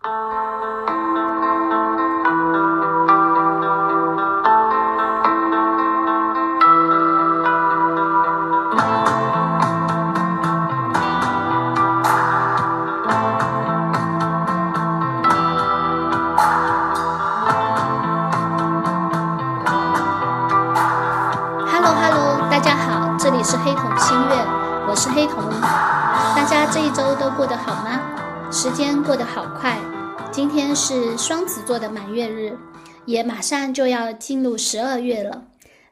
Hello Hello，大家好，这里是黑瞳心月，我是黑瞳。大家这一周都过得好吗？时间过得好。天是双子座的满月日，也马上就要进入十二月了。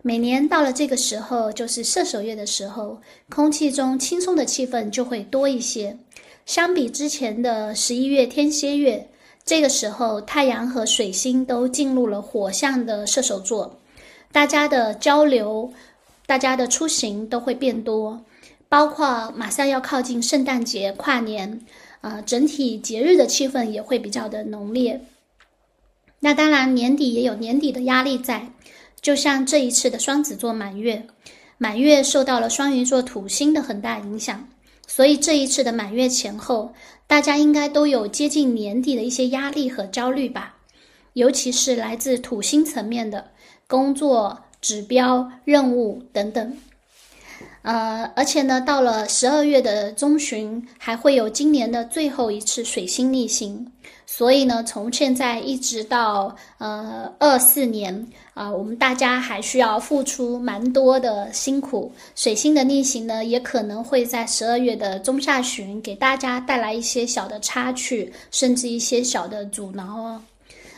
每年到了这个时候，就是射手月的时候，空气中轻松的气氛就会多一些。相比之前的十一月天蝎月，这个时候太阳和水星都进入了火象的射手座。大家的交流，大家的出行都会变多，包括马上要靠近圣诞节、跨年，呃，整体节日的气氛也会比较的浓烈。那当然，年底也有年底的压力在，就像这一次的双子座满月，满月受到了双鱼座土星的很大影响，所以这一次的满月前后，大家应该都有接近年底的一些压力和焦虑吧，尤其是来自土星层面的。工作指标、任务等等，呃，而且呢，到了十二月的中旬，还会有今年的最后一次水星逆行，所以呢，从现在一直到呃二四年啊，我们大家还需要付出蛮多的辛苦。水星的逆行呢，也可能会在十二月的中下旬给大家带来一些小的插曲，甚至一些小的阻挠哦。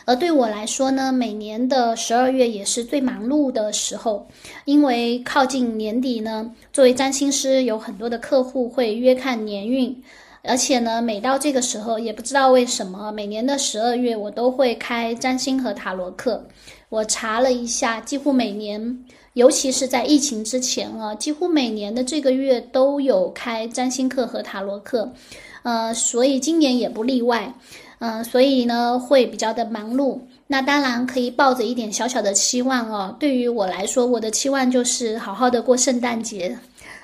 而对我来说呢，每年的十二月也是最忙碌的时候，因为靠近年底呢，作为占星师，有很多的客户会约看年运，而且呢，每到这个时候，也不知道为什么，每年的十二月我都会开占星和塔罗课。我查了一下，几乎每年，尤其是在疫情之前啊，几乎每年的这个月都有开占星课和塔罗课，呃，所以今年也不例外。嗯，所以呢会比较的忙碌。那当然可以抱着一点小小的期望哦。对于我来说，我的期望就是好好的过圣诞节，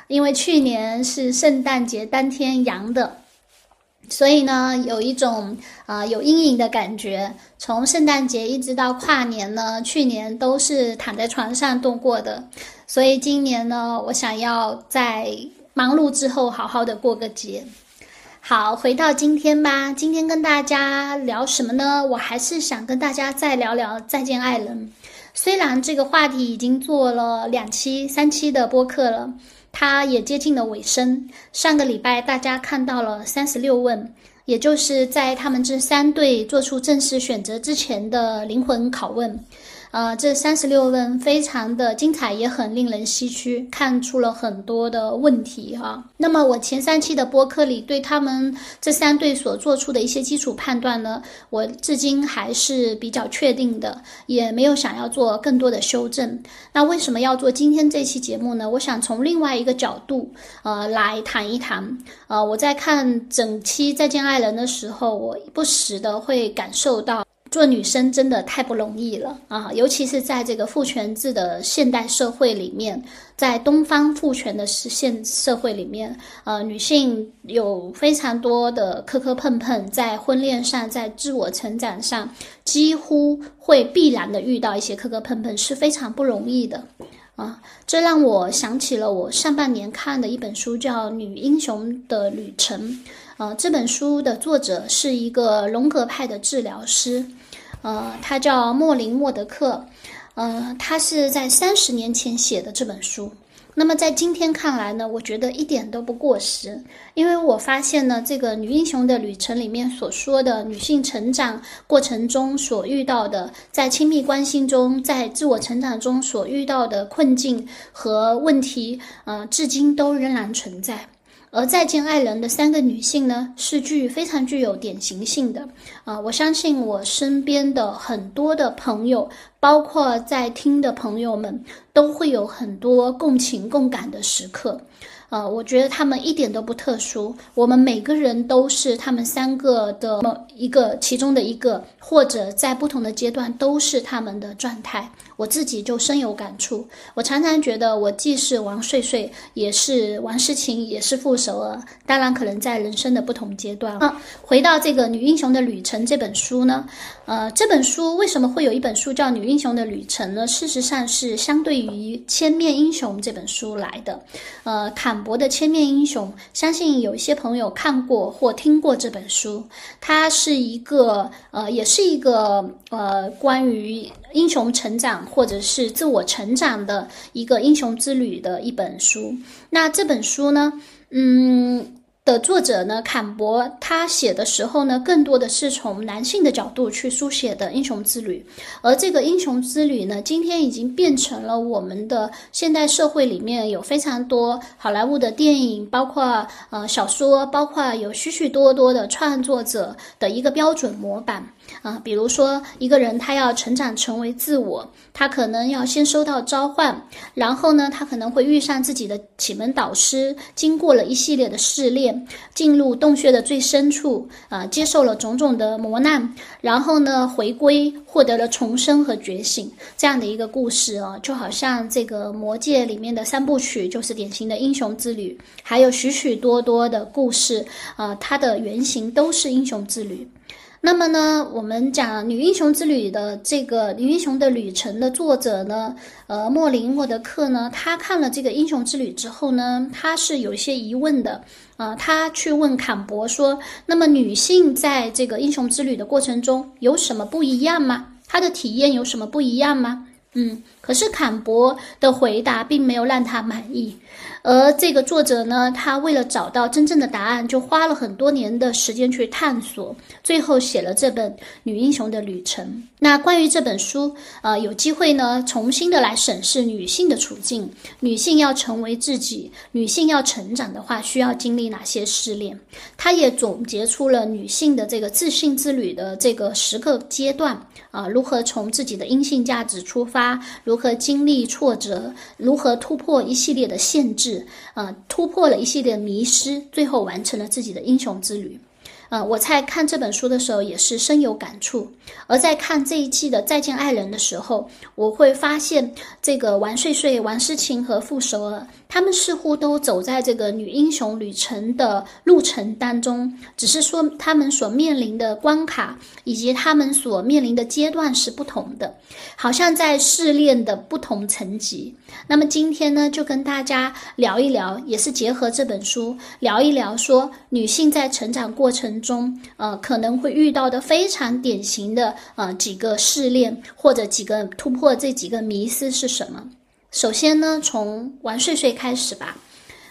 因为去年是圣诞节当天阳的，所以呢有一种啊有阴影的感觉。从圣诞节一直到跨年呢，去年都是躺在床上度过的。所以今年呢，我想要在忙碌之后好好的过个节。好，回到今天吧。今天跟大家聊什么呢？我还是想跟大家再聊聊《再见爱人》。虽然这个话题已经做了两期、三期的播客了，它也接近了尾声。上个礼拜大家看到了三十六问，也就是在他们这三对做出正式选择之前的灵魂拷问。呃，这三十六问非常的精彩，也很令人唏嘘，看出了很多的问题哈。那么我前三期的播客里对他们这三对所做出的一些基础判断呢，我至今还是比较确定的，也没有想要做更多的修正。那为什么要做今天这期节目呢？我想从另外一个角度，呃，来谈一谈。呃，我在看整期《再见爱人》的时候，我不时的会感受到。做女生真的太不容易了啊！尤其是在这个父权制的现代社会里面，在东方父权的实现社会里面，呃，女性有非常多的磕磕碰碰，在婚恋上，在自我成长上，几乎会必然的遇到一些磕磕碰碰，是非常不容易的啊！这让我想起了我上半年看的一本书，叫《女英雄的旅程》。呃，这本书的作者是一个荣格派的治疗师。呃，他叫莫林·莫德克，呃，他是在三十年前写的这本书。那么在今天看来呢，我觉得一点都不过时，因为我发现呢，这个女英雄的旅程里面所说的女性成长过程中所遇到的，在亲密关系中，在自我成长中所遇到的困境和问题，呃，至今都仍然存在。而再见爱人的三个女性呢，是具非常具有典型性的啊！我相信我身边的很多的朋友，包括在听的朋友们，都会有很多共情共感的时刻。呃，我觉得他们一点都不特殊，我们每个人都是他们三个的某一个其中的一个，或者在不同的阶段都是他们的状态。我自己就深有感触，我常常觉得我既是王睡睡，也是王诗晴，也是傅首尔。当然，可能在人生的不同阶段。啊，回到这个《女英雄的旅程》这本书呢，呃，这本书为什么会有一本书叫《女英雄的旅程》呢？事实上是相对于《千面英雄》这本书来的。呃，坎博的《千面英雄》，相信有一些朋友看过或听过这本书。它是一个，呃，也是一个，呃，关于英雄成长。或者是自我成长的一个英雄之旅的一本书。那这本书呢，嗯，的作者呢，坎博他写的时候呢，更多的是从男性的角度去书写的英雄之旅。而这个英雄之旅呢，今天已经变成了我们的现代社会里面有非常多好莱坞的电影，包括呃小说，包括有许许多多的创作者的一个标准模板。啊，比如说一个人他要成长成为自我，他可能要先收到召唤，然后呢，他可能会遇上自己的启蒙导师，经过了一系列的试炼，进入洞穴的最深处，啊，接受了种种的磨难，然后呢，回归，获得了重生和觉醒，这样的一个故事啊，就好像这个魔戒里面的三部曲就是典型的英雄之旅，还有许许多多的故事，啊，它的原型都是英雄之旅。那么呢，我们讲《女英雄之旅》的这个《女英雄的旅程》的作者呢，呃，莫林·沃德克呢，他看了这个《英雄之旅》之后呢，他是有一些疑问的，啊，他去问坎博说：“那么女性在这个英雄之旅的过程中有什么不一样吗？她的体验有什么不一样吗？”嗯，可是坎博的回答并没有让他满意。而这个作者呢，他为了找到真正的答案，就花了很多年的时间去探索，最后写了这本《女英雄的旅程》。那关于这本书，呃，有机会呢，重新的来审视女性的处境。女性要成为自己，女性要成长的话，需要经历哪些试炼？他也总结出了女性的这个自信之旅的这个十个阶段啊，如何从自己的阴性价值出发，如何经历挫折，如何突破一系列的限制。啊，突破了一系列迷失，最后完成了自己的英雄之旅。呃，我在看这本书的时候也是深有感触。而在看这一季的《再见爱人》的时候，我会发现这个王睡睡、王诗晴和傅首尔，他们似乎都走在这个女英雄旅程的路程当中，只是说他们所面临的关卡以及他们所面临的阶段是不同的，好像在试炼的不同层级。那么今天呢，就跟大家聊一聊，也是结合这本书聊一聊，说女性在成长过程。中，呃，可能会遇到的非常典型的呃几个试炼或者几个突破，这几个迷思是什么？首先呢，从玩睡睡开始吧，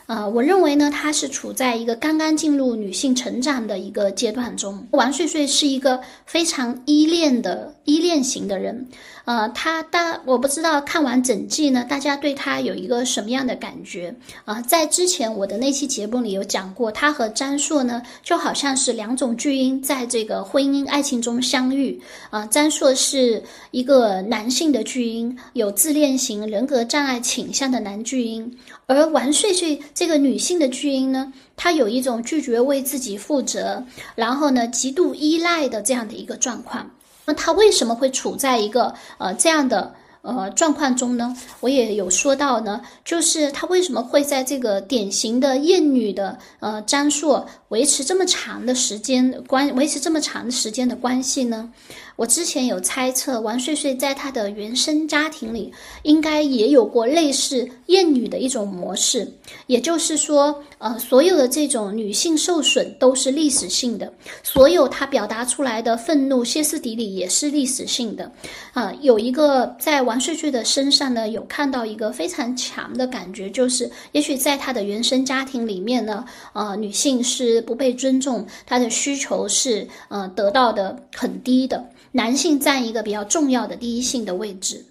呃，我认为呢，她是处在一个刚刚进入女性成长的一个阶段中。王睡睡是一个非常依恋的依恋型的人。呃，他大我不知道看完整季呢，大家对他有一个什么样的感觉啊？在之前我的那期节目里有讲过，他和张硕呢就好像是两种巨婴在这个婚姻爱情中相遇啊。张硕是一个男性的巨婴，有自恋型人格障碍倾向的男巨婴，而完睡睡这个女性的巨婴呢，她有一种拒绝为自己负责，然后呢极度依赖的这样的一个状况。那她为什么会处在一个呃这样的呃状况中呢？我也有说到呢，就是她为什么会在这个典型的厌女的呃张硕维持这么长的时间关维持这么长时间的关系呢？我之前有猜测，王睡睡在她的原生家庭里应该也有过类似厌女的一种模式，也就是说，呃，所有的这种女性受损都是历史性的，所有她表达出来的愤怒、歇斯底里也是历史性的。啊，有一个在王睡睡的身上呢，有看到一个非常强的感觉，就是也许在她的原生家庭里面呢，呃，女性是不被尊重，他的需求是呃得到的很低的。男性占一个比较重要的第一性的位置。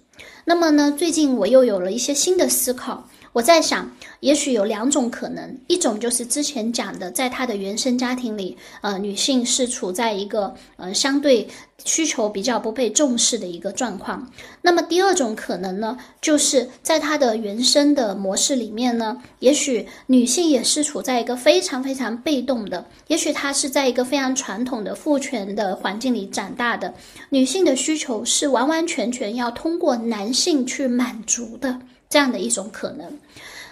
那么呢，最近我又有了一些新的思考。我在想，也许有两种可能，一种就是之前讲的，在她的原生家庭里，呃，女性是处在一个呃相对需求比较不被重视的一个状况。那么第二种可能呢，就是在她的原生的模式里面呢，也许女性也是处在一个非常非常被动的，也许她是在一个非常传统的父权的环境里长大的，女性的需求是完完全全要通过男性去满足的。这样的一种可能，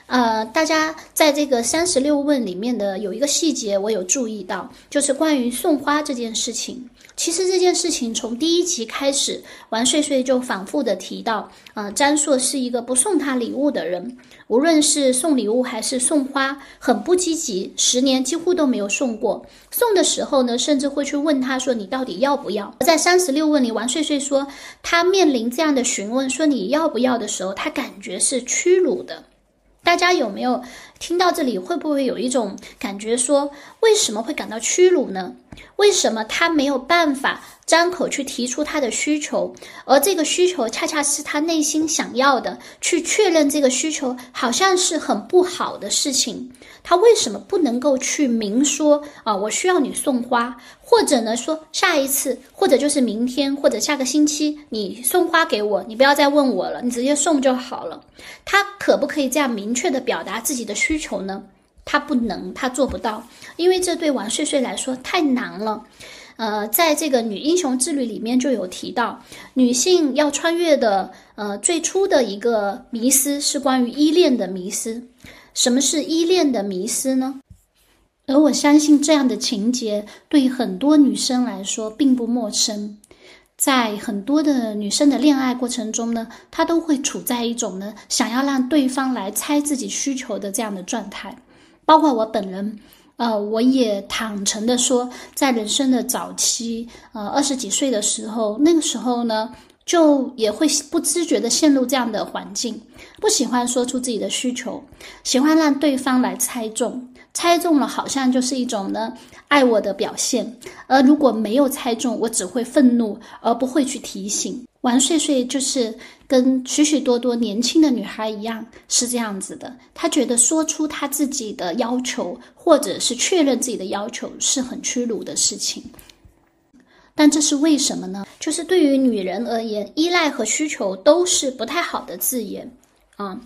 呃，大家在这个三十六问里面的有一个细节，我有注意到，就是关于送花这件事情。其实这件事情从第一集开始，王睡睡就反复的提到，呃，詹硕是一个不送他礼物的人。无论是送礼物还是送花，很不积极，十年几乎都没有送过。送的时候呢，甚至会去问他说：“你到底要不要？”在三十六问里，王睡睡说，他面临这样的询问，说你要不要的时候，他感觉是屈辱的。大家有没有听到这里？会不会有一种感觉说，为什么会感到屈辱呢？为什么他没有办法？张口去提出他的需求，而这个需求恰恰是他内心想要的。去确认这个需求，好像是很不好的事情。他为什么不能够去明说啊？我需要你送花，或者呢说下一次，或者就是明天，或者下个星期你送花给我，你不要再问我了，你直接送就好了。他可不可以这样明确的表达自己的需需求呢？他不能，他做不到，因为这对王睡睡来说太难了。呃，在这个女英雄之旅里面就有提到，女性要穿越的，呃，最初的一个迷思是关于依恋的迷思。什么是依恋的迷思呢？而我相信这样的情节对很多女生来说并不陌生。在很多的女生的恋爱过程中呢，她都会处在一种呢想要让对方来猜自己需求的这样的状态，包括我本人。呃，我也坦诚的说，在人生的早期，呃，二十几岁的时候，那个时候呢，就也会不自觉的陷入这样的环境，不喜欢说出自己的需求，喜欢让对方来猜中，猜中了好像就是一种呢爱我的表现，而如果没有猜中，我只会愤怒，而不会去提醒。王睡睡就是跟许许多多年轻的女孩一样，是这样子的。她觉得说出她自己的要求，或者是确认自己的要求，是很屈辱的事情。但这是为什么呢？就是对于女人而言，依赖和需求都是不太好的字眼啊。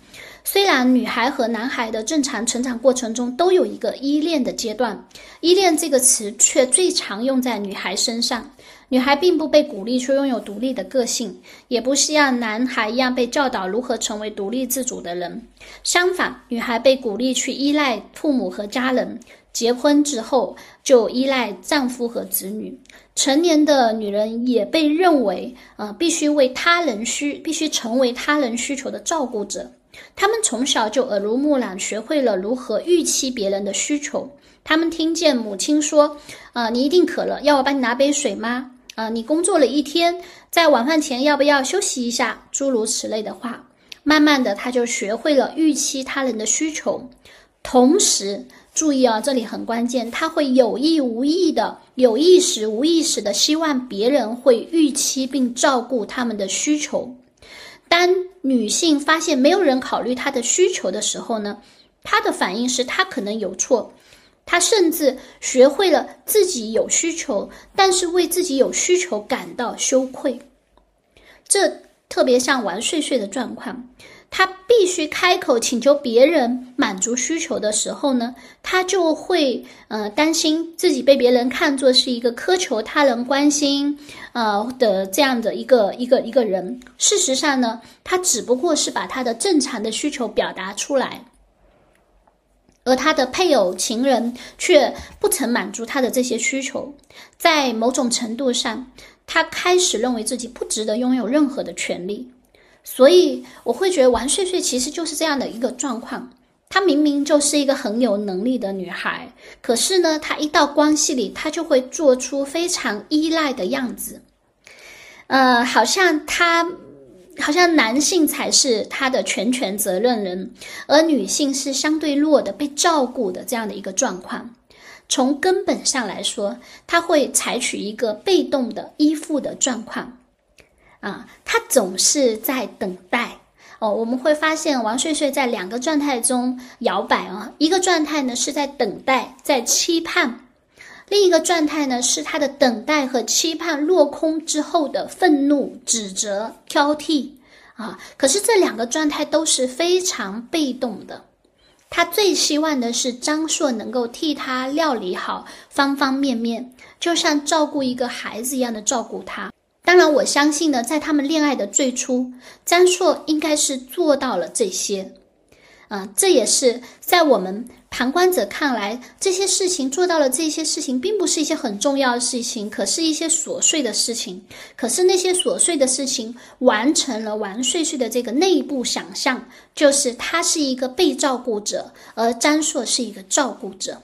虽然女孩和男孩的正常成长过程中都有一个依恋的阶段，依恋这个词却最常用在女孩身上。女孩并不被鼓励去拥有独立的个性，也不像男孩一样被教导如何成为独立自主的人。相反，女孩被鼓励去依赖父母和家人，结婚之后就依赖丈夫和子女。成年的女人也被认为，呃，必须为他人需，必须成为他人需求的照顾者。他们从小就耳濡目染，学会了如何预期别人的需求。他们听见母亲说：“啊，你一定渴了，要我帮你拿杯水吗？”啊，你工作了一天，在晚饭前要不要休息一下？诸如此类的话，慢慢的他就学会了预期他人的需求，同时注意啊，这里很关键，他会有意无意的、有意识无意识的希望别人会预期并照顾他们的需求。当女性发现没有人考虑她的需求的时候呢，她的反应是她可能有错。她甚至学会了自己有需求，但是为自己有需求感到羞愧。这特别像玩睡睡的状况。他必须开口请求别人满足需求的时候呢，他就会呃担心自己被别人看作是一个苛求他人关心呃的这样的一个一个一个人。事实上呢，他只不过是把他的正常的需求表达出来。而他的配偶、情人却不曾满足他的这些需求，在某种程度上，他开始认为自己不值得拥有任何的权利。所以，我会觉得王睡睡其实就是这样的一个状况。她明明就是一个很有能力的女孩，可是呢，她一到关系里，她就会做出非常依赖的样子，呃，好像她。好像男性才是他的全权责任人，而女性是相对弱的、被照顾的这样的一个状况。从根本上来说，他会采取一个被动的依附的状况。啊，他总是在等待，哦，我们会发现王睡睡在两个状态中摇摆啊，一个状态呢是在等待，在期盼。另一个状态呢，是他的等待和期盼落空之后的愤怒、指责、挑剔啊。可是这两个状态都是非常被动的。他最希望的是张硕能够替他料理好方方面面，就像照顾一个孩子一样的照顾他。当然，我相信呢，在他们恋爱的最初，张硕应该是做到了这些。啊，这也是在我们。旁观者看来，这些事情做到了，这些事情并不是一些很重要的事情，可是一些琐碎的事情。可是那些琐碎的事情完成了王睡睡的这个内部想象，就是他是一个被照顾者，而张硕是一个照顾者。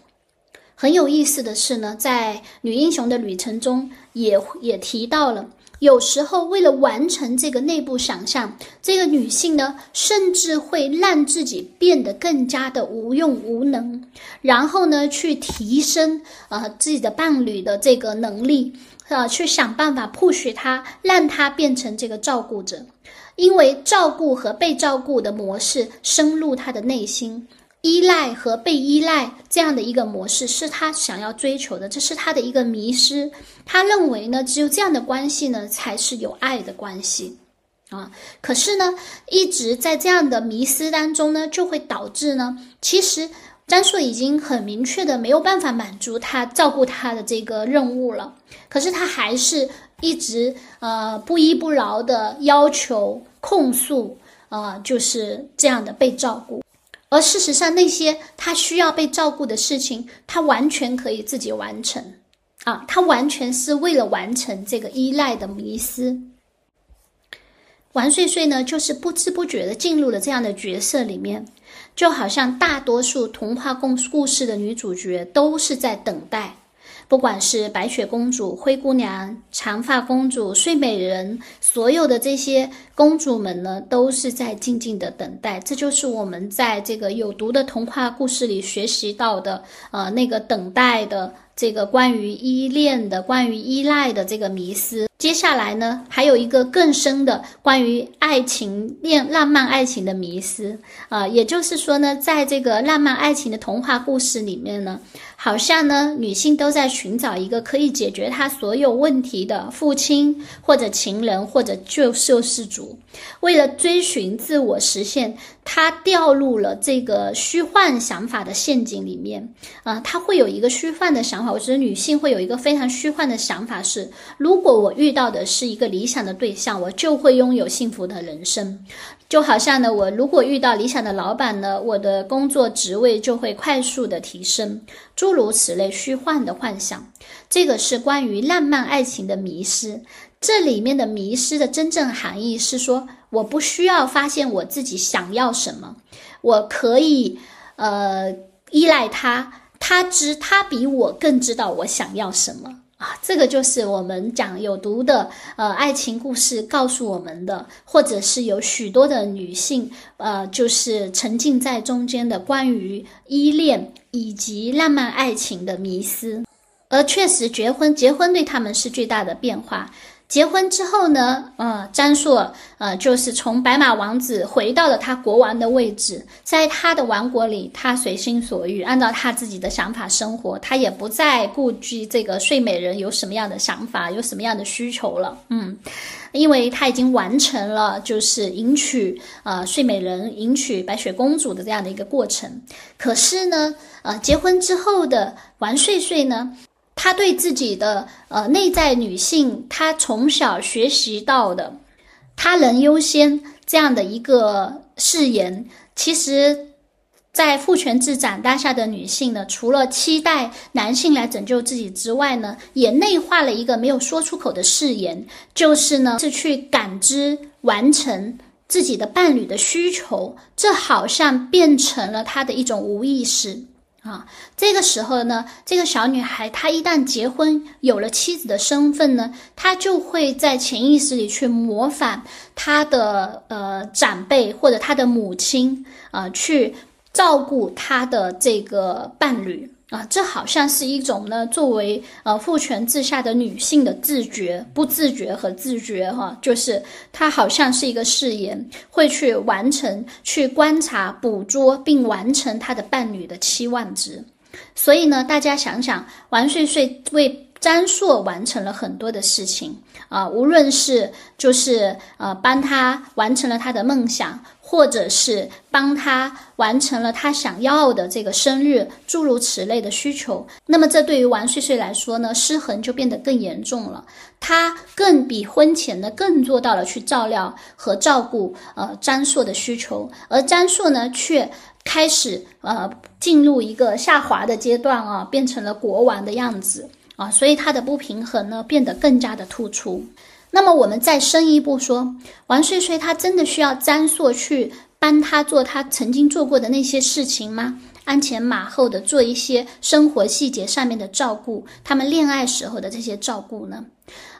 很有意思的是呢，在女英雄的旅程中，也也提到了。有时候，为了完成这个内部想象，这个女性呢，甚至会让自己变得更加的无用无能，然后呢，去提升呃自己的伴侣的这个能力，啊，去想办法 push 他，让他变成这个照顾者，因为照顾和被照顾的模式深入他的内心。依赖和被依赖这样的一个模式是他想要追求的，这是他的一个迷失。他认为呢，只有这样的关系呢，才是有爱的关系啊。可是呢，一直在这样的迷失当中呢，就会导致呢，其实张硕已经很明确的没有办法满足他照顾他的这个任务了。可是他还是一直呃不依不饶的要求控诉啊，就是这样的被照顾。而事实上，那些他需要被照顾的事情，他完全可以自己完成，啊，他完全是为了完成这个依赖的迷失。王睡睡呢，就是不知不觉的进入了这样的角色里面，就好像大多数童话故故事的女主角都是在等待。不管是白雪公主、灰姑娘、长发公主、睡美人，所有的这些公主们呢，都是在静静的等待。这就是我们在这个有毒的童话故事里学习到的，呃，那个等待的这个关于依恋的、关于依赖的这个迷思。接下来呢，还有一个更深的关于爱情、恋浪漫爱情的迷思啊，也就是说呢，在这个浪漫爱情的童话故事里面呢，好像呢，女性都在寻找一个可以解决她所有问题的父亲或者情人或者救救世主，为了追寻自我实现。他掉入了这个虚幻想法的陷阱里面啊，他会有一个虚幻的想法。我觉得女性会有一个非常虚幻的想法是：如果我遇到的是一个理想的对象，我就会拥有幸福的人生。就好像呢，我如果遇到理想的老板呢，我的工作职位就会快速的提升。诸如此类虚幻的幻想，这个是关于浪漫爱情的迷失。这里面的迷失的真正含义是说。我不需要发现我自己想要什么，我可以，呃，依赖他，他知他比我更知道我想要什么啊。这个就是我们讲有毒的呃爱情故事告诉我们的，或者是有许多的女性呃，就是沉浸在中间的关于依恋以及浪漫爱情的迷思，而确实结婚，结婚对他们是巨大的变化。结婚之后呢，呃，张硕，呃，就是从白马王子回到了他国王的位置，在他的王国里，他随心所欲，按照他自己的想法生活，他也不再顾及这个睡美人有什么样的想法，有什么样的需求了，嗯，因为他已经完成了就是迎娶呃睡美人、迎娶白雪公主的这样的一个过程。可是呢，呃，结婚之后的王睡睡呢？她对自己的呃内在女性，她从小学习到的“他人优先”这样的一个誓言，其实，在父权制长大下的女性呢，除了期待男性来拯救自己之外呢，也内化了一个没有说出口的誓言，就是呢，是去感知完成自己的伴侣的需求，这好像变成了她的一种无意识。啊，这个时候呢，这个小女孩她一旦结婚有了妻子的身份呢，她就会在潜意识里去模仿她的呃长辈或者她的母亲啊，去照顾她的这个伴侣。啊，这好像是一种呢，作为呃父权制下的女性的自觉、不自觉和自觉哈，就是她好像是一个誓言，会去完成、去观察、捕捉并完成她的伴侣的期望值。所以呢，大家想想，王睡睡为詹硕完成了很多的事情啊，无论是就是呃帮他完成了他的梦想。或者是帮他完成了他想要的这个生日，诸如此类的需求。那么，这对于王睡睡来说呢，失衡就变得更严重了。他更比婚前呢更做到了去照料和照顾呃张硕的需求，而张硕呢却开始呃进入一个下滑的阶段啊，变成了国王的样子啊，所以他的不平衡呢变得更加的突出。那么我们再深一步说，王睡睡他真的需要张硕去帮他做他曾经做过的那些事情吗？鞍前马后的做一些生活细节上面的照顾，他们恋爱时候的这些照顾呢？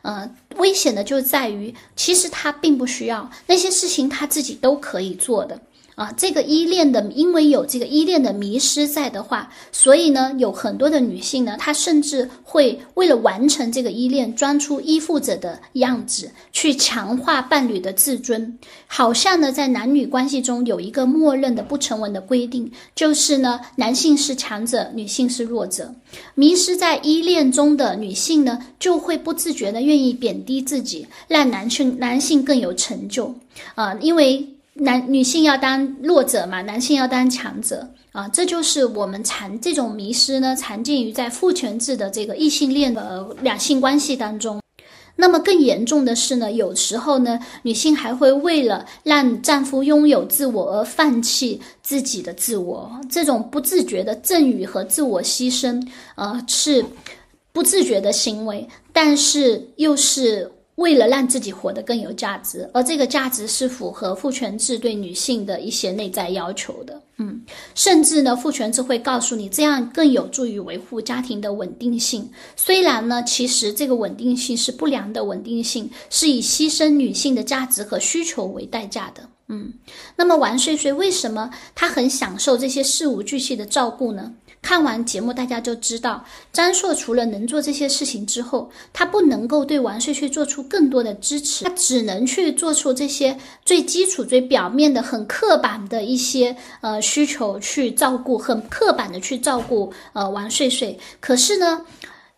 呃，危险的就在于，其实他并不需要那些事情，他自己都可以做的。啊，这个依恋的，因为有这个依恋的迷失在的话，所以呢，有很多的女性呢，她甚至会为了完成这个依恋，装出依附者的样子，去强化伴侣的自尊。好像呢，在男女关系中有一个默认的不成文的规定，就是呢，男性是强者，女性是弱者。迷失在依恋中的女性呢，就会不自觉的愿意贬低自己，让男性男性更有成就。啊，因为。男女性要当弱者嘛，男性要当强者啊，这就是我们常这种迷失呢，常见于在父权制的这个异性恋的两性关系当中。那么更严重的是呢，有时候呢，女性还会为了让丈夫拥有自我而放弃自己的自我，这种不自觉的赠与和自我牺牲，呃，是不自觉的行为，但是又是。为了让自己活得更有价值，而这个价值是符合父权制对女性的一些内在要求的。嗯，甚至呢，父权制会告诉你，这样更有助于维护家庭的稳定性。虽然呢，其实这个稳定性是不良的稳定性，是以牺牲女性的价值和需求为代价的。嗯，那么王睡睡为什么他很享受这些事无巨细的照顾呢？看完节目，大家就知道，张硕除了能做这些事情之后，他不能够对王睡睡做出更多的支持，他只能去做出这些最基础、最表面的、很刻板的一些呃需求去照顾，很刻板的去照顾呃王睡睡。可是呢？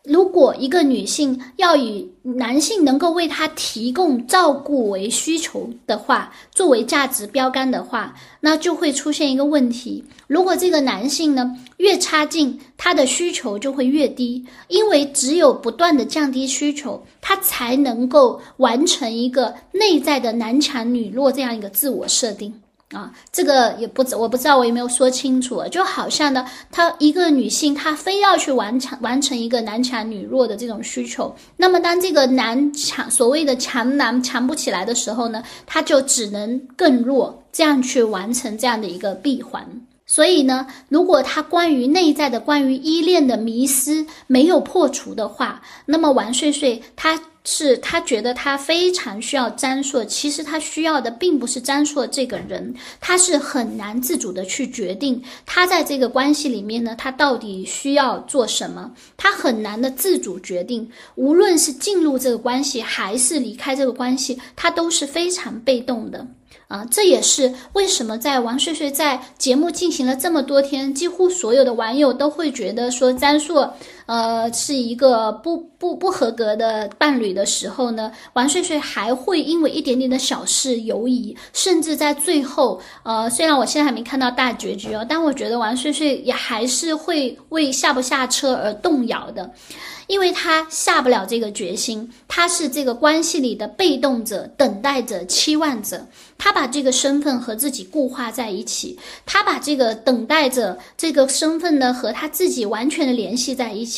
如果一个女性要以男性能够为她提供照顾为需求的话，作为价值标杆的话，那就会出现一个问题：如果这个男性呢越差劲，他的需求就会越低，因为只有不断的降低需求，他才能够完成一个内在的男强女弱这样一个自我设定。啊，这个也不知我不知道我有没有说清楚，就好像呢，她一个女性，她非要去完成完成一个男强女弱的这种需求，那么当这个男强所谓的强男强不起来的时候呢，他就只能更弱，这样去完成这样的一个闭环。所以呢，如果他关于内在的关于依恋的迷失没有破除的话，那么王睡睡他。是他觉得他非常需要张硕，其实他需要的并不是张硕这个人，他是很难自主的去决定他在这个关系里面呢，他到底需要做什么，他很难的自主决定，无论是进入这个关系还是离开这个关系，他都是非常被动的。啊，这也是为什么在王睡睡在节目进行了这么多天，几乎所有的网友都会觉得说张硕，呃，是一个不不不合格的伴侣的时候呢，王睡睡还会因为一点点的小事犹疑，甚至在最后，呃，虽然我现在还没看到大结局哦，但我觉得王睡睡也还是会为下不下车而动摇的。因为他下不了这个决心，他是这个关系里的被动者、等待者、期望者。他把这个身份和自己固化在一起，他把这个等待者这个身份呢和他自己完全的联系在一起。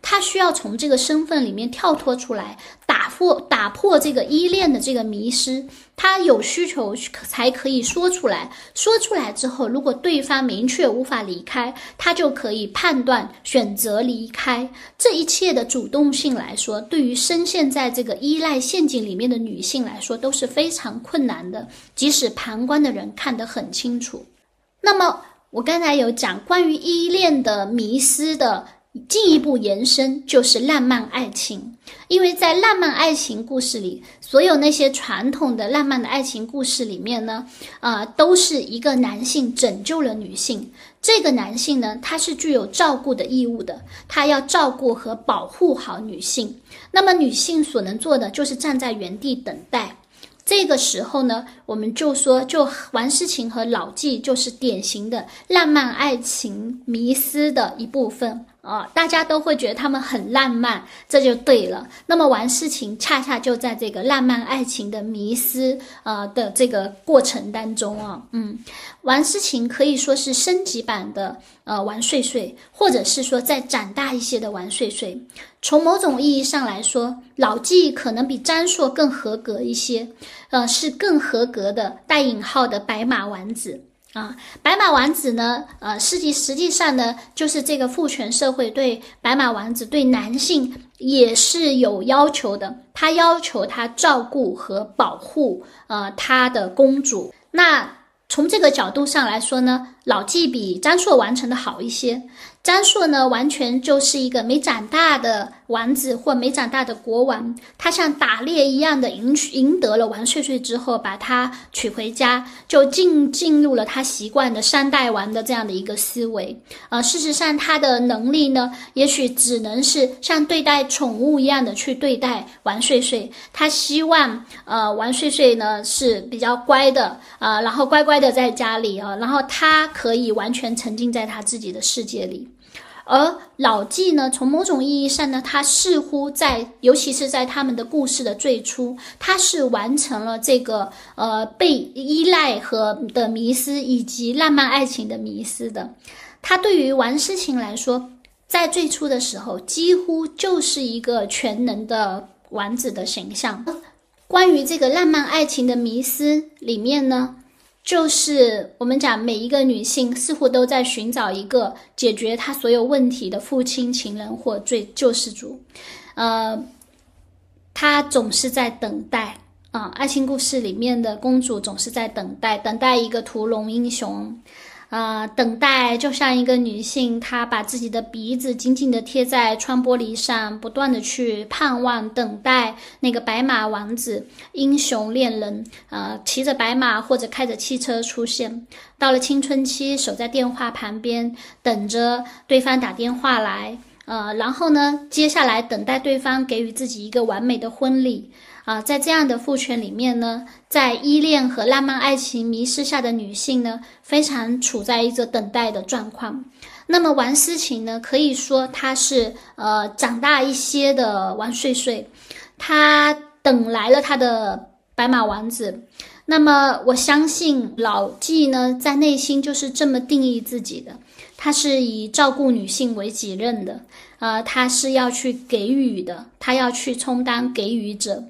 他需要从这个身份里面跳脱出来，打破打破这个依恋的这个迷失。他有需求才可以说出来，说出来之后，如果对方明确无法离开，他就可以判断选择离开。这一切的主动性来说，对于深陷在这个依赖陷阱里面的女性来说都是非常困难的，即使旁观的人看得很清楚。那么。我刚才有讲关于依恋的迷失的进一步延伸，就是浪漫爱情。因为在浪漫爱情故事里，所有那些传统的浪漫的爱情故事里面呢，啊，都是一个男性拯救了女性。这个男性呢，他是具有照顾的义务的，他要照顾和保护好女性。那么女性所能做的就是站在原地等待。这个时候呢，我们就说，就王诗晴和老纪就是典型的浪漫爱情迷思的一部分啊，大家都会觉得他们很浪漫，这就对了。那么玩事情恰恰就在这个浪漫爱情的迷思呃的这个过程当中啊，嗯，玩事情可以说是升级版的呃玩睡睡，或者是说再长大一些的玩睡睡。从某种意义上来说，老纪可能比张硕更合格一些，呃，是更合格的带引号的白马王子啊。白马王子呢，呃，实际实际上呢，就是这个父权社会对白马王子对男性也是有要求的，他要求他照顾和保护呃他的公主。那从这个角度上来说呢，老纪比张硕完成的好一些。张硕呢，完全就是一个没长大的王子或没长大的国王。他像打猎一样的赢赢得了王睡睡之后，把他娶回家，就进进入了他习惯的三代王的这样的一个思维。呃，事实上，他的能力呢，也许只能是像对待宠物一样的去对待王睡睡。他希望，呃，王睡睡呢是比较乖的，啊，然后乖乖的在家里啊，然后他可以完全沉浸在他自己的世界里。而老纪呢，从某种意义上呢，他似乎在，尤其是在他们的故事的最初，他是完成了这个呃被依赖和的迷思，以及浪漫爱情的迷思的。他对于王诗晴来说，在最初的时候，几乎就是一个全能的王子的形象。关于这个浪漫爱情的迷思里面呢？就是我们讲，每一个女性似乎都在寻找一个解决她所有问题的父亲、情人或最救世主，呃，她总是在等待啊。爱情故事里面的公主总是在等待，等待一个屠龙英雄。啊，等待就像一个女性，她把自己的鼻子紧紧地贴在窗玻璃上，不断地去盼望、等待那个白马王子、英雄恋人，呃，骑着白马或者开着汽车出现。到了青春期，守在电话旁边，等着对方打电话来，呃，然后呢，接下来等待对方给予自己一个完美的婚礼。啊，在这样的父权里面呢，在依恋和浪漫爱情迷失下的女性呢，非常处在一个等待的状况。那么王思琴呢，可以说她是呃长大一些的王睡睡，她等来了她的白马王子。那么我相信老纪呢，在内心就是这么定义自己的，他是以照顾女性为己任的，呃，他是要去给予的，他要去充当给予者。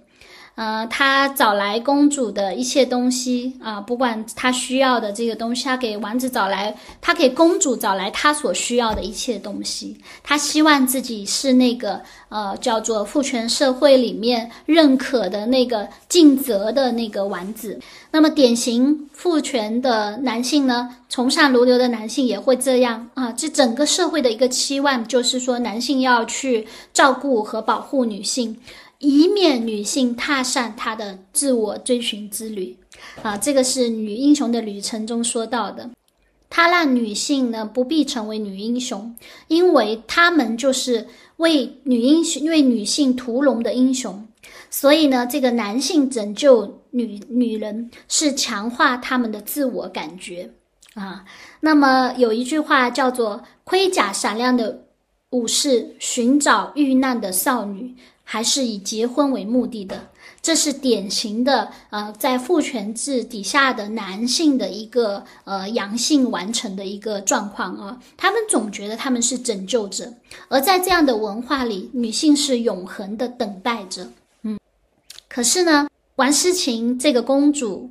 呃，他找来公主的一切东西啊，不管他需要的这个东西，他给王子找来，他给公主找来他所需要的一切东西。他希望自己是那个呃，叫做父权社会里面认可的那个尽责的那个王子。那么，典型父权的男性呢，崇尚如流的男性也会这样啊。这整个社会的一个期望就是说，男性要去照顾和保护女性。以免女性踏上她的自我追寻之旅，啊，这个是女英雄的旅程中说到的。他让女性呢不必成为女英雄，因为她们就是为女英雄、为女性屠龙的英雄。所以呢，这个男性拯救女女人是强化他们的自我感觉啊。那么有一句话叫做“盔甲闪亮的武士寻找遇难的少女”。还是以结婚为目的的，这是典型的呃，在父权制底下的男性的一个呃阳性完成的一个状况啊。他们总觉得他们是拯救者，而在这样的文化里，女性是永恒的等待者。嗯，可是呢，王诗晴这个公主，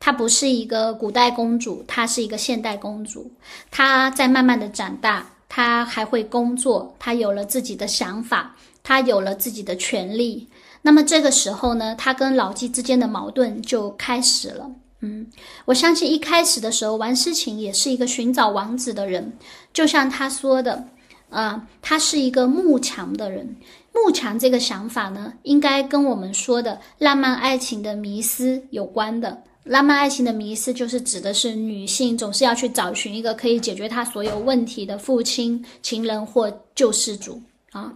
她不是一个古代公主，她是一个现代公主。她在慢慢的长大，她还会工作，她有了自己的想法。他有了自己的权利，那么这个时候呢，他跟老纪之间的矛盾就开始了。嗯，我相信一开始的时候，王诗晴也是一个寻找王子的人，就像他说的，啊，他是一个慕强的人。慕强这个想法呢，应该跟我们说的浪漫爱情的迷思有关的。浪漫爱情的迷思就是指的是女性总是要去找寻一个可以解决她所有问题的父亲、情人或救世主啊。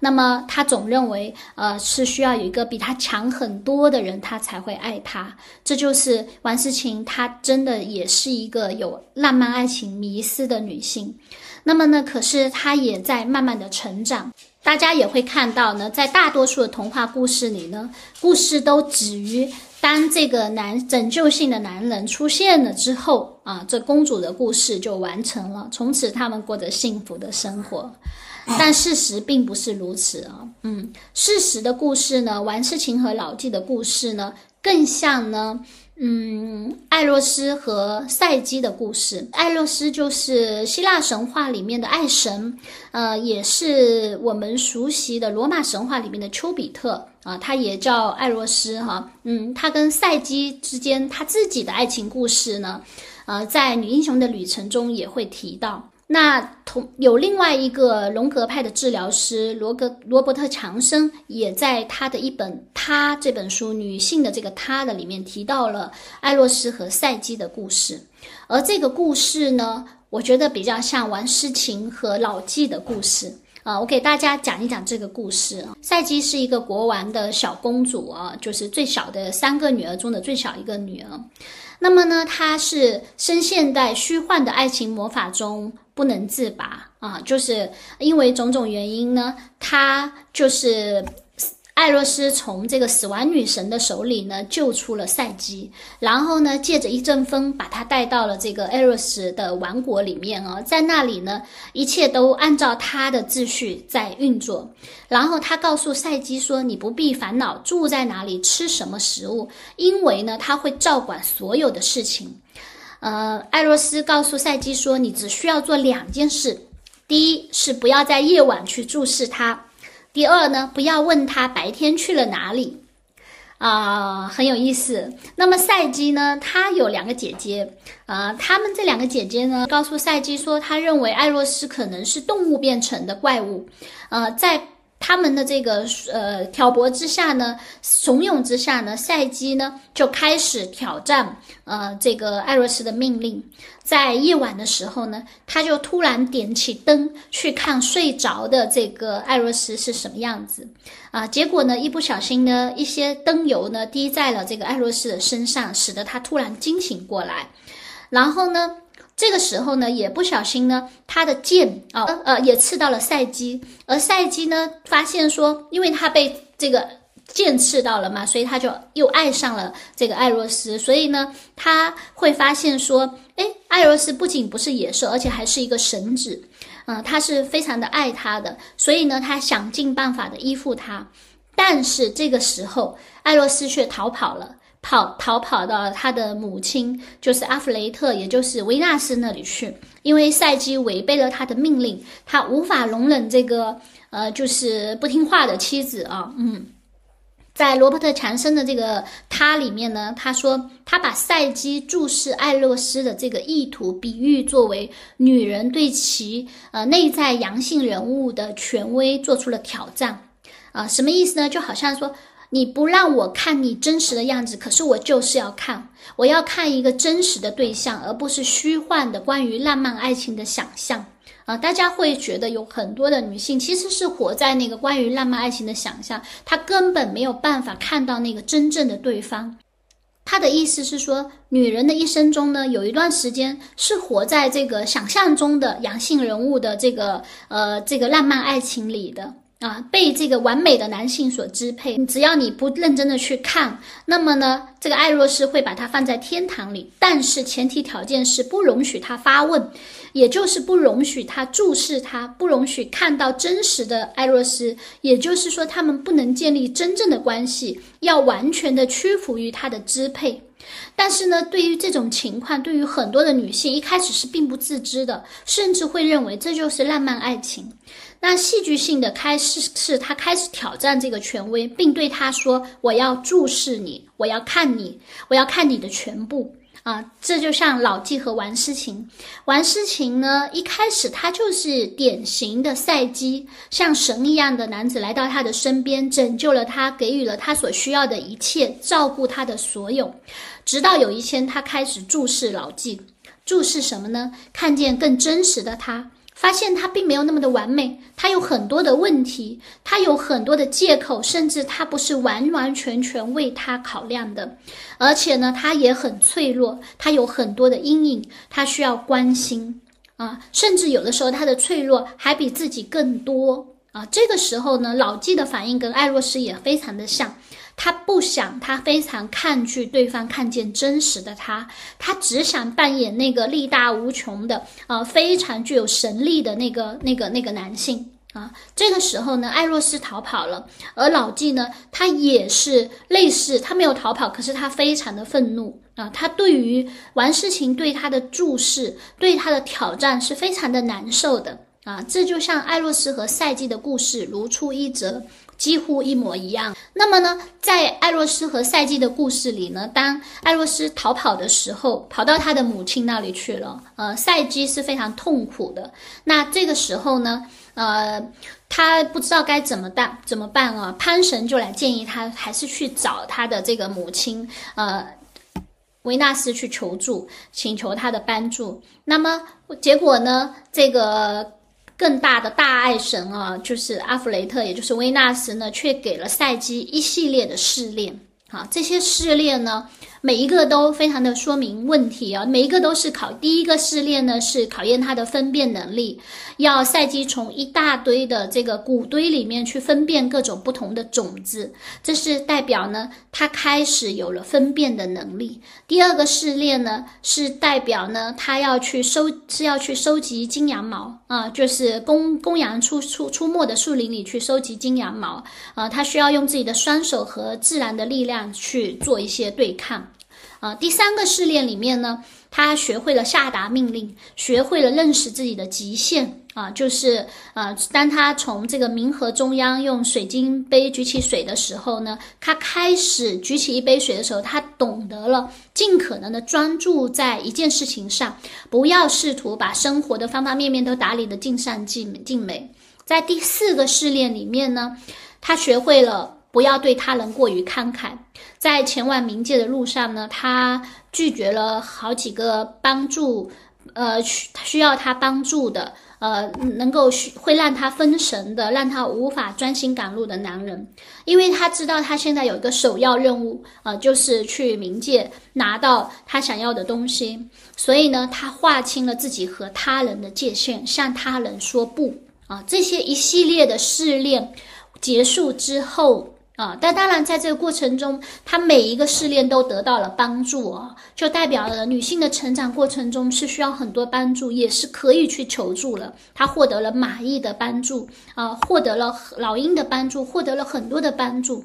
那么她总认为，呃，是需要有一个比她强很多的人，她才会爱他。这就是王思琴，她真的也是一个有浪漫爱情迷思的女性。那么呢，可是她也在慢慢的成长。大家也会看到呢，在大多数的童话故事里呢，故事都止于当这个男拯救性的男人出现了之后啊，这公主的故事就完成了，从此他们过着幸福的生活。但事实并不是如此啊，嗯，事实的故事呢，王诗晴和老纪的故事呢，更像呢。嗯，艾洛斯和赛姬的故事。艾洛斯就是希腊神话里面的爱神，呃，也是我们熟悉的罗马神话里面的丘比特啊，他也叫艾洛斯哈。嗯，他跟赛姬之间他自己的爱情故事呢，呃，在女英雄的旅程中也会提到。那同有另外一个荣格派的治疗师罗格罗伯特强生，也在他的一本《他》这本书《女性的这个他》的里面提到了艾洛斯和赛姬的故事，而这个故事呢，我觉得比较像王诗晴和老纪的故事啊。我给大家讲一讲这个故事。赛姬是一个国王的小公主啊，就是最小的三个女儿中的最小一个女儿。那么呢，他是深陷在虚幻的爱情魔法中。不能自拔啊，就是因为种种原因呢，他就是艾洛斯从这个死亡女神的手里呢救出了赛姬，然后呢借着一阵风把他带到了这个艾洛斯的王国里面啊，在那里呢一切都按照他的秩序在运作，然后他告诉赛姬说：“你不必烦恼住在哪里，吃什么食物，因为呢他会照管所有的事情。”呃，艾洛斯告诉赛姬说：“你只需要做两件事，第一是不要在夜晚去注视他，第二呢，不要问他白天去了哪里。”啊，很有意思。那么赛基呢，他有两个姐姐，啊，他们这两个姐姐呢，告诉赛基说，她认为艾洛斯可能是动物变成的怪物，呃，在。他们的这个呃挑拨之下呢，怂恿之下呢，赛姬呢就开始挑战呃这个艾洛斯的命令。在夜晚的时候呢，他就突然点起灯去看睡着的这个艾洛斯是什么样子啊。结果呢，一不小心呢，一些灯油呢滴在了这个艾洛斯的身上，使得他突然惊醒过来。然后呢。这个时候呢，也不小心呢，他的剑啊，呃，也刺到了赛姬，而赛姬呢，发现说，因为他被这个剑刺到了嘛，所以他就又爱上了这个艾洛斯，所以呢，他会发现说，哎，艾洛斯不仅不是野兽，而且还是一个神子，嗯，他是非常的爱他的，所以呢，他想尽办法的依附他，但是这个时候，艾洛斯却逃跑了。跑逃跑到他的母亲，就是阿弗雷特，也就是维纳斯那里去。因为赛姬违背了他的命令，他无法容忍这个呃，就是不听话的妻子啊。嗯，在罗伯特强森的这个他里面呢，他说他把赛姬注视艾洛斯的这个意图比喻作为女人对其呃内在阳性人物的权威做出了挑战啊，什么意思呢？就好像说。你不让我看你真实的样子，可是我就是要看，我要看一个真实的对象，而不是虚幻的关于浪漫爱情的想象啊！大家会觉得有很多的女性其实是活在那个关于浪漫爱情的想象，她根本没有办法看到那个真正的对方。他的意思是说，女人的一生中呢，有一段时间是活在这个想象中的阳性人物的这个呃这个浪漫爱情里的。啊，被这个完美的男性所支配。只要你不认真的去看，那么呢，这个艾洛斯会把它放在天堂里。但是前提条件是不容许他发问，也就是不容许他注视他，不容许看到真实的艾洛斯。也就是说，他们不能建立真正的关系，要完全的屈服于他的支配。但是呢，对于这种情况，对于很多的女性一开始是并不自知的，甚至会认为这就是浪漫爱情。那戏剧性的开始是他开始挑战这个权威，并对他说：“我要注视你，我要看你，我要看你的全部。”啊，这就像老纪和王诗晴。王诗晴呢，一开始他就是典型的赛姬，像神一样的男子来到他的身边，拯救了他，给予了他所需要的一切，照顾他的所有。直到有一天，他开始注视老纪，注视什么呢？看见更真实的他。发现他并没有那么的完美，他有很多的问题，他有很多的借口，甚至他不是完完全全为他考量的，而且呢，他也很脆弱，他有很多的阴影，他需要关心啊，甚至有的时候他的脆弱还比自己更多啊。这个时候呢，老纪的反应跟艾洛斯也非常的像。他不想，他非常抗拒对方看见真实的他，他只想扮演那个力大无穷的，呃，非常具有神力的那个、那个、那个男性啊。这个时候呢，艾若斯逃跑了，而老纪呢，他也是类似，他没有逃跑，可是他非常的愤怒啊。他对于王诗晴对他的注视、对他的挑战是非常的难受的啊。这就像艾洛斯和赛季的故事如出一辙。几乎一模一样。那么呢，在艾洛斯和赛季的故事里呢，当艾洛斯逃跑的时候，跑到他的母亲那里去了。呃，赛季是非常痛苦的。那这个时候呢，呃，他不知道该怎么办，怎么办啊？潘神就来建议他，还是去找他的这个母亲，呃，维纳斯去求助，请求他的帮助。那么结果呢，这个。更大的大爱神啊，就是阿弗雷特，也就是维纳斯呢，却给了赛基一系列的试炼。啊，这些试炼呢，每一个都非常的说明问题啊，每一个都是考。第一个试炼呢，是考验他的分辨能力，要赛姬从一大堆的这个谷堆里面去分辨各种不同的种子，这是代表呢，他开始有了分辨的能力。第二个试炼呢，是代表呢，他要去收，是要去收集金羊毛啊，就是公公羊出出出没的树林里去收集金羊毛啊，他需要用自己的双手和自然的力量。去做一些对抗，啊，第三个试炼里面呢，他学会了下达命令，学会了认识自己的极限，啊，就是啊，当他从这个冥河中央用水晶杯举起水的时候呢，他开始举起一杯水的时候，他懂得了尽可能的专注在一件事情上，不要试图把生活的方方面面都打理的尽善尽尽美。在第四个试炼里面呢，他学会了。不要对他人过于慷慨。在前往冥界的路上呢，他拒绝了好几个帮助，呃，需需要他帮助的，呃，能够会让他分神的，让他无法专心赶路的男人，因为他知道他现在有一个首要任务，呃，就是去冥界拿到他想要的东西，所以呢，他划清了自己和他人的界限，向他人说不啊。这些一系列的试炼结束之后。啊，但当然，在这个过程中，她每一个试炼都得到了帮助啊，就代表了女性的成长过程中是需要很多帮助，也是可以去求助了。她获得了马毅的帮助啊，获得了老鹰的帮助，获得了很多的帮助。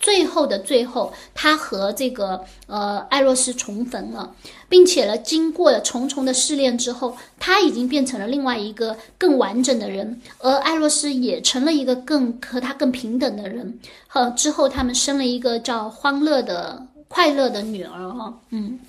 最后的最后，他和这个呃艾洛斯重逢了，并且呢，经过了重重的试炼之后，他已经变成了另外一个更完整的人，而艾洛斯也成了一个更和他更平等的人。和之后，他们生了一个叫欢乐的快乐的女儿哈，嗯。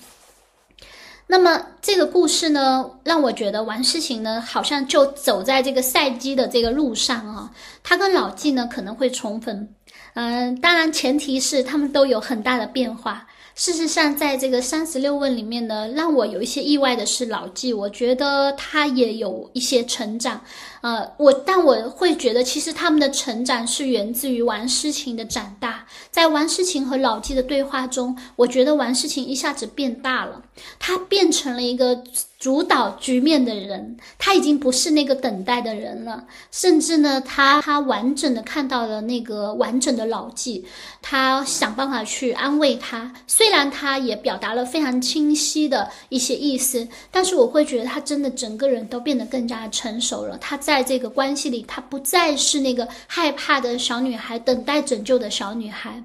那么这个故事呢，让我觉得王诗晴呢，好像就走在这个赛季的这个路上啊，他跟老纪呢可能会重逢。嗯，当然，前提是他们都有很大的变化。事实上，在这个三十六问里面呢，让我有一些意外的是老纪，我觉得他也有一些成长。呃，我但我会觉得，其实他们的成长是源自于王诗晴的长大。在王诗晴和老纪的对话中，我觉得王诗晴一下子变大了，她变成了一个。主导局面的人，他已经不是那个等待的人了。甚至呢，他他完整的看到了那个完整的老纪，他想办法去安慰他。虽然他也表达了非常清晰的一些意思，但是我会觉得他真的整个人都变得更加成熟了。他在在这个关系里，她不再是那个害怕的小女孩，等待拯救的小女孩。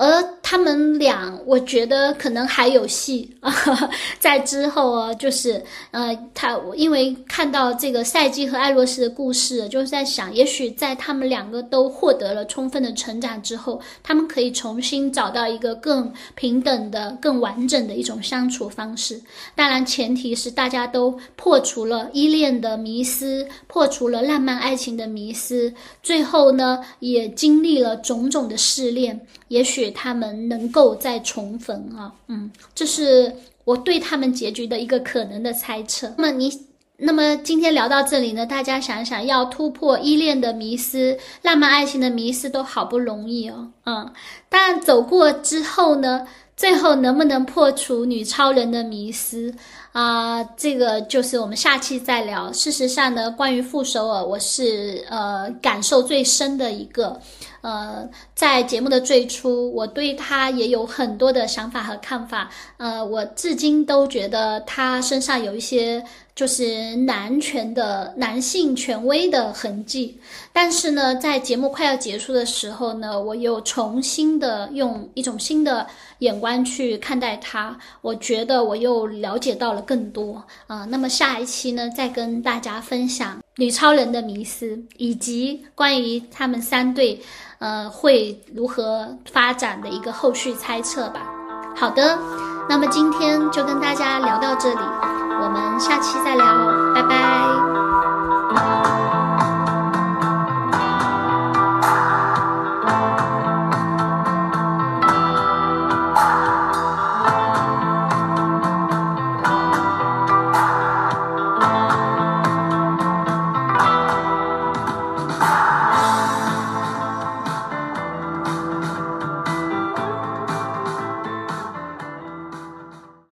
而他们俩，我觉得可能还有戏啊，在之后啊，就是呃，他因为看到这个赛季和艾洛斯的故事，就是在想，也许在他们两个都获得了充分的成长之后，他们可以重新找到一个更平等的、更完整的一种相处方式。当然，前提是大家都破除了依恋的迷思，破除了浪漫爱情的迷思，最后呢，也经历了种种的试炼，也许他们能够再重逢啊。嗯，这是我对他们结局的一个可能的猜测。那么你，那么今天聊到这里呢，大家想想，要突破依恋的迷思、浪漫爱情的迷思都好不容易哦。嗯，但走过之后呢？最后能不能破除女超人的迷思啊？这个就是我们下期再聊。事实上呢，关于傅首尔，我是呃感受最深的一个。呃，在节目的最初，我对他也有很多的想法和看法。呃，我至今都觉得他身上有一些就是男权的男性权威的痕迹。但是呢，在节目快要结束的时候呢，我又重新的用一种新的眼光去看待他。我觉得我又了解到了更多啊。那么下一期呢，再跟大家分享女超人的迷思，以及关于他们三对。呃，会如何发展的一个后续猜测吧。好的，那么今天就跟大家聊到这里，我们下期再聊，拜拜。